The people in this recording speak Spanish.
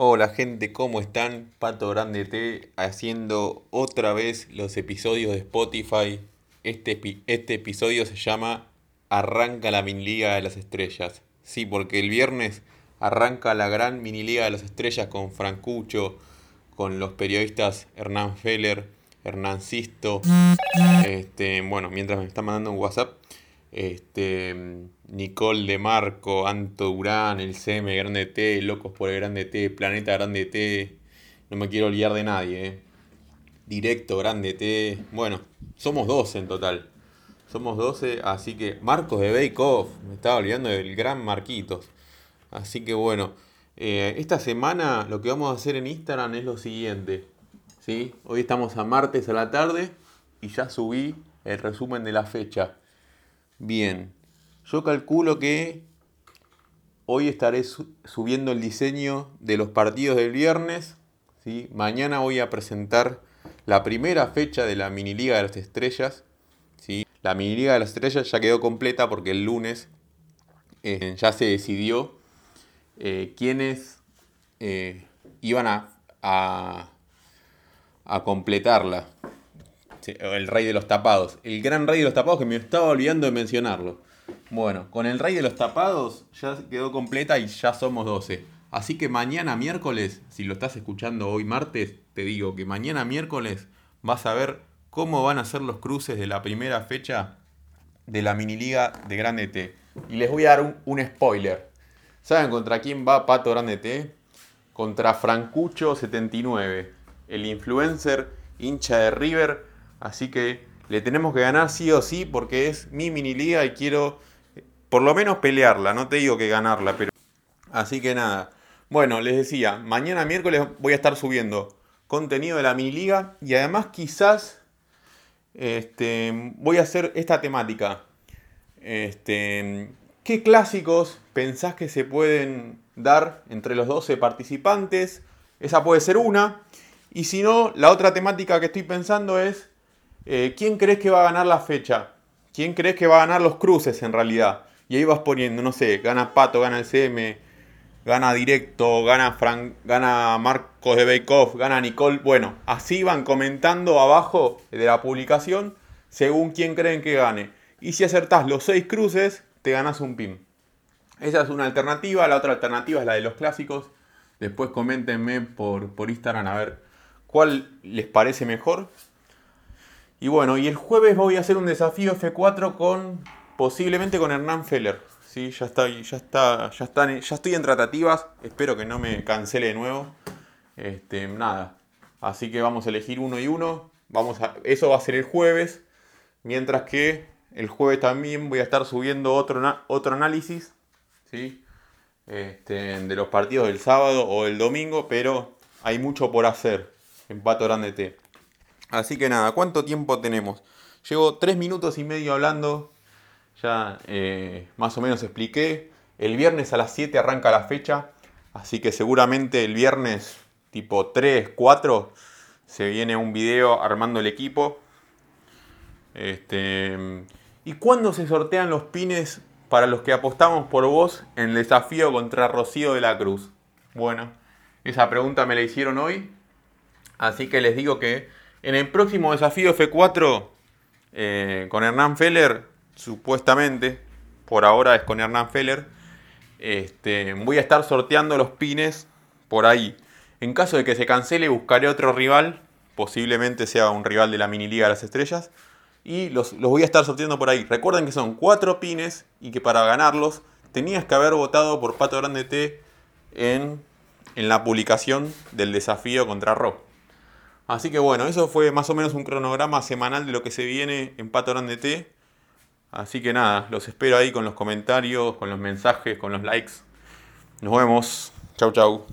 Hola gente, ¿cómo están? Pato Grande T haciendo otra vez los episodios de Spotify. Este, este episodio se llama Arranca la mini liga de las estrellas. Sí, porque el viernes arranca la gran mini liga de las estrellas con Francucho, con los periodistas Hernán Feller, Hernán Sisto. Este, bueno, mientras me están mandando un WhatsApp este, Nicole de Marco, Anto Durán, el CM Grande T, Locos por el Grande T, Planeta Grande T, no me quiero olvidar de nadie, eh. Directo Grande T, bueno, somos 12 en total, somos 12, así que Marcos de Bake Off, me estaba olvidando del gran Marquitos, así que bueno, eh, esta semana lo que vamos a hacer en Instagram es lo siguiente, ¿sí? Hoy estamos a martes a la tarde y ya subí el resumen de la fecha. Bien, yo calculo que hoy estaré subiendo el diseño de los partidos del viernes. ¿sí? Mañana voy a presentar la primera fecha de la mini liga de las estrellas. ¿sí? La mini liga de las estrellas ya quedó completa porque el lunes eh, ya se decidió eh, quiénes eh, iban a, a, a completarla el rey de los tapados. El gran rey de los tapados que me estaba olvidando de mencionarlo. Bueno, con el rey de los tapados ya quedó completa y ya somos 12. Así que mañana miércoles, si lo estás escuchando hoy martes, te digo que mañana miércoles vas a ver cómo van a ser los cruces de la primera fecha de la mini liga de Grande T. Y les voy a dar un, un spoiler. ¿Saben contra quién va Pato Grande T? Contra Francucho79, el influencer hincha de River Así que le tenemos que ganar sí o sí porque es mi mini liga y quiero por lo menos pelearla. No te digo que ganarla, pero... Así que nada. Bueno, les decía, mañana miércoles voy a estar subiendo contenido de la mini liga y además quizás este, voy a hacer esta temática. Este, ¿Qué clásicos pensás que se pueden dar entre los 12 participantes? Esa puede ser una. Y si no, la otra temática que estoy pensando es eh, ¿quién crees que va a ganar la fecha? ¿Quién crees que va a ganar los cruces en realidad? Y ahí vas poniendo, no sé, gana Pato, gana el CM, gana Directo, gana Frank, gana Marcos de Bake gana Nicole. Bueno, así van comentando abajo de la publicación según quién creen que gane. Y si acertás los seis cruces, te ganas un pin. Esa es una alternativa. La otra alternativa es la de los clásicos. Después coméntenme por, por Instagram a ver cuál les parece mejor. Y bueno, y el jueves voy a hacer un desafío F4 con posiblemente con Hernán Feller. Sí, ya está, ya está, ya ya estoy en tratativas. Espero que no me cancele de nuevo. Este, nada. Así que vamos a elegir uno y uno. Vamos eso va a ser el jueves. Mientras que el jueves también voy a estar subiendo otro, otro análisis. ¿sí? Este, de los partidos del sábado o del domingo. Pero hay mucho por hacer en Pato Grande T. Así que nada, ¿cuánto tiempo tenemos? Llevo tres minutos y medio hablando, ya eh, más o menos expliqué. El viernes a las 7 arranca la fecha, así que seguramente el viernes tipo 3, 4 se viene un video armando el equipo. Este, ¿Y cuándo se sortean los pines para los que apostamos por vos en el desafío contra Rocío de la Cruz? Bueno, esa pregunta me la hicieron hoy, así que les digo que en el próximo desafío F4 eh, con Hernán Feller, supuestamente, por ahora es con Hernán Feller, este, voy a estar sorteando los pines por ahí. En caso de que se cancele, buscaré otro rival, posiblemente sea un rival de la mini liga de las estrellas, y los, voy a estar sorteando por ahí. Recuerden que son cuatro pines y que para ganarlos tenías que haber votado por Pato Grande T en, en la publicación del desafío contra Ro. Así que bueno, eso fue más o menos un cronograma semanal de lo que se viene en Pato Grande T. Así que nada, los espero ahí con los comentarios, con los mensajes, con los likes. Nos vemos. Chau, chau.